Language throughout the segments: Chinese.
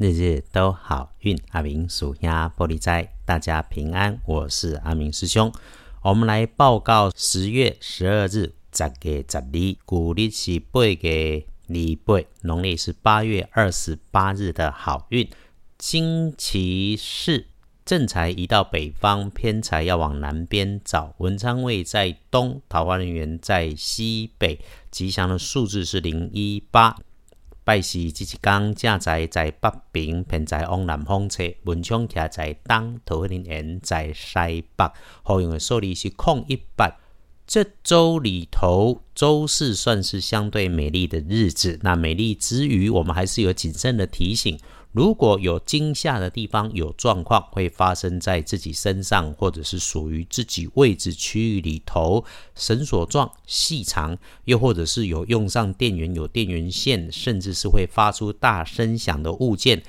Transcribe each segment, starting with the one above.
日日都好运。阿明属鸭玻璃斋，大家平安。我是阿明师兄。我们来报告十月十二日，十月十二，古历是八月二八，农历是八月二十八日的好运。星期四，正财移到北方，偏财要往南边找。文昌位在东，桃花人员在西北。吉祥的数字是零一八。拜四即一天，正在在北平，偏在往南方吹；文昌徛在东，桃花林园在西北。好用的数字是空一百。这周里头，周四算是相对美丽的日子。那美丽之余，我们还是有谨慎的提醒。如果有惊吓的地方，有状况会发生在自己身上，或者是属于自己位置区域里头，绳索状、细长，又或者是有用上电源、有电源线，甚至是会发出大声响的物件，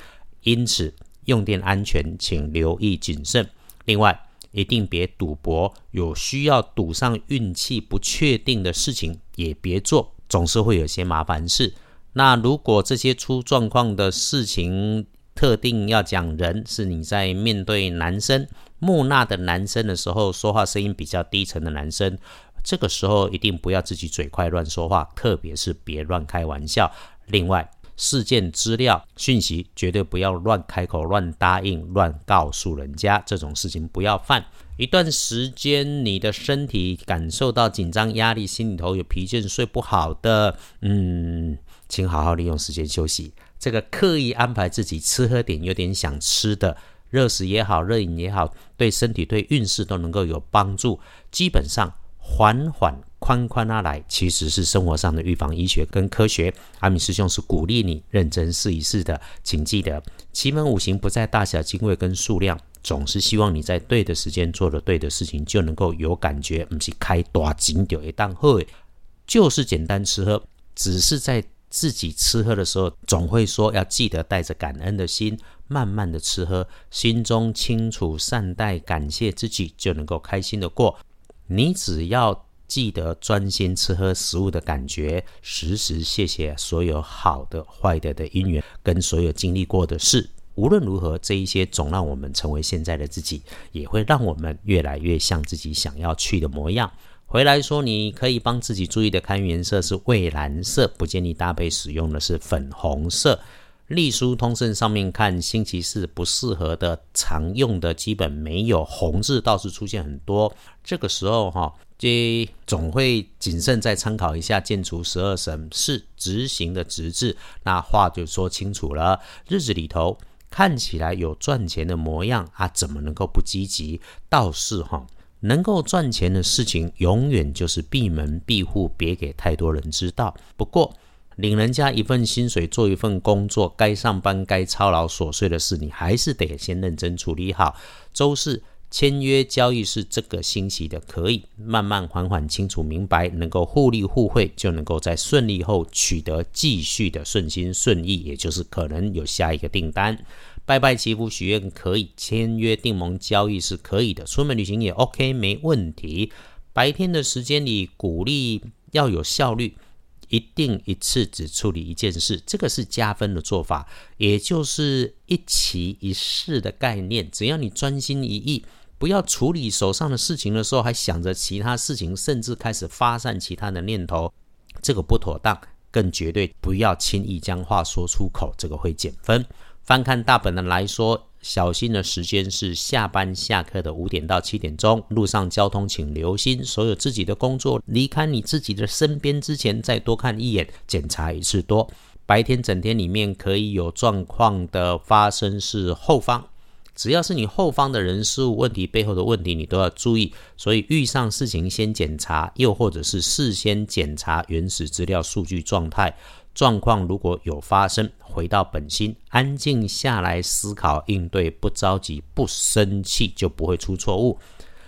因此用电安全请留意谨慎。另外，一定别赌博，有需要赌上运气不确定的事情也别做，总是会有些麻烦事。那如果这些出状况的事情，特定要讲人，是你在面对男生木讷的男生的时候，说话声音比较低沉的男生，这个时候一定不要自己嘴快乱说话，特别是别乱开玩笑。另外，事件资料讯息绝对不要乱开口、乱答应、乱告诉人家，这种事情不要犯。一段时间，你的身体感受到紧张、压力，心里头有疲倦、睡不好的，嗯。请好好利用时间休息。这个刻意安排自己吃喝点有点想吃的热食也好，热饮也好，对身体对运势都能够有帮助。基本上缓缓宽宽拉来，其实是生活上的预防医学跟科学。阿米师兄是鼓励你认真试一试的。请记得，奇门五行不在大小、精位跟数量，总是希望你在对的时间做了对的事情，就能够有感觉。不是开大金就一档会，就是简单吃喝，只是在。自己吃喝的时候，总会说要记得带着感恩的心，慢慢的吃喝，心中清楚善待感谢自己，就能够开心的过。你只要记得专心吃喝食物的感觉，时时谢谢所有好的坏的的因缘跟所有经历过的事。无论如何，这一些总让我们成为现在的自己，也会让我们越来越像自己想要去的模样。回来说，你可以帮自己注意的看颜色是蔚蓝色，不建议搭配使用的是粉红色。隶书通胜上面看，星期四不适合的常用的基本没有红字，倒是出现很多。这个时候哈，这总会谨慎再参考一下建除十二神是执行的直字，那话就说清楚了。日子里头看起来有赚钱的模样啊，怎么能够不积极？倒是哈。能够赚钱的事情，永远就是闭门闭户，别给太多人知道。不过，领人家一份薪水，做一份工作，该上班、该操劳琐碎的事，你还是得先认真处理好。周四签约交易是这个星期的，可以慢慢缓缓清楚明白，能够互利互惠，就能够在顺利后取得继续的顺心顺意，也就是可能有下一个订单。拜拜祈福许愿可以，签约订盟交易是可以的，出门旅行也 OK 没问题。白天的时间里鼓励要有效率，一定一次只处理一件事，这个是加分的做法，也就是一期一事的概念。只要你专心一意，不要处理手上的事情的时候还想着其他事情，甚至开始发散其他的念头，这个不妥当。更绝对不要轻易将话说出口，这个会减分。翻看大本的来说，小心的时间是下班下课的五点到七点钟。路上交通请留心，所有自己的工作离开你自己的身边之前，再多看一眼，检查一次多。白天整天里面可以有状况的发生是后方，只要是你后方的人事物问题背后的问题，你都要注意。所以遇上事情先检查，又或者是事先检查原始资料数据状态。状况如果有发生，回到本心，安静下来思考应对，不着急，不生气，就不会出错误。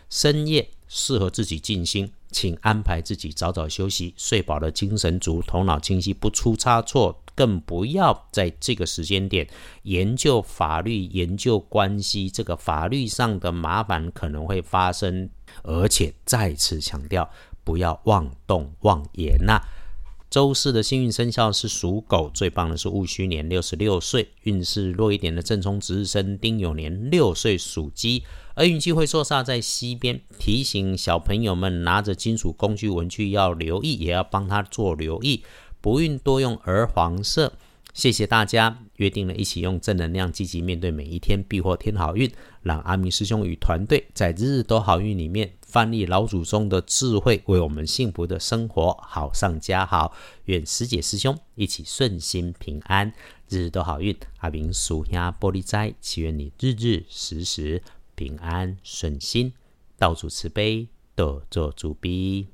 深夜适合自己静心，请安排自己早早休息，睡饱了，精神足，头脑清晰，不出差错。更不要在这个时间点研究法律、研究关系，这个法律上的麻烦可能会发生。而且再次强调，不要妄动妄言呐。周四的幸运生肖是属狗，最棒的是戊戌年六十六岁，运势弱一点的正冲值日生丁酉年六岁属鸡。而运气会坐煞在西边，提醒小朋友们拿着金属工具文具要留意，也要帮他做留意。不运多用儿黄色。谢谢大家，约定了一起用正能量积极面对每一天，必获天好运。让阿明师兄与团队在日日都好运里面翻译老祖宗的智慧，为我们幸福的生活好上加好。愿师姐师兄一起顺心平安，日日都好运。阿明属下玻璃斋，祈愿你日日时时平安顺心，道主慈悲，多做主逼。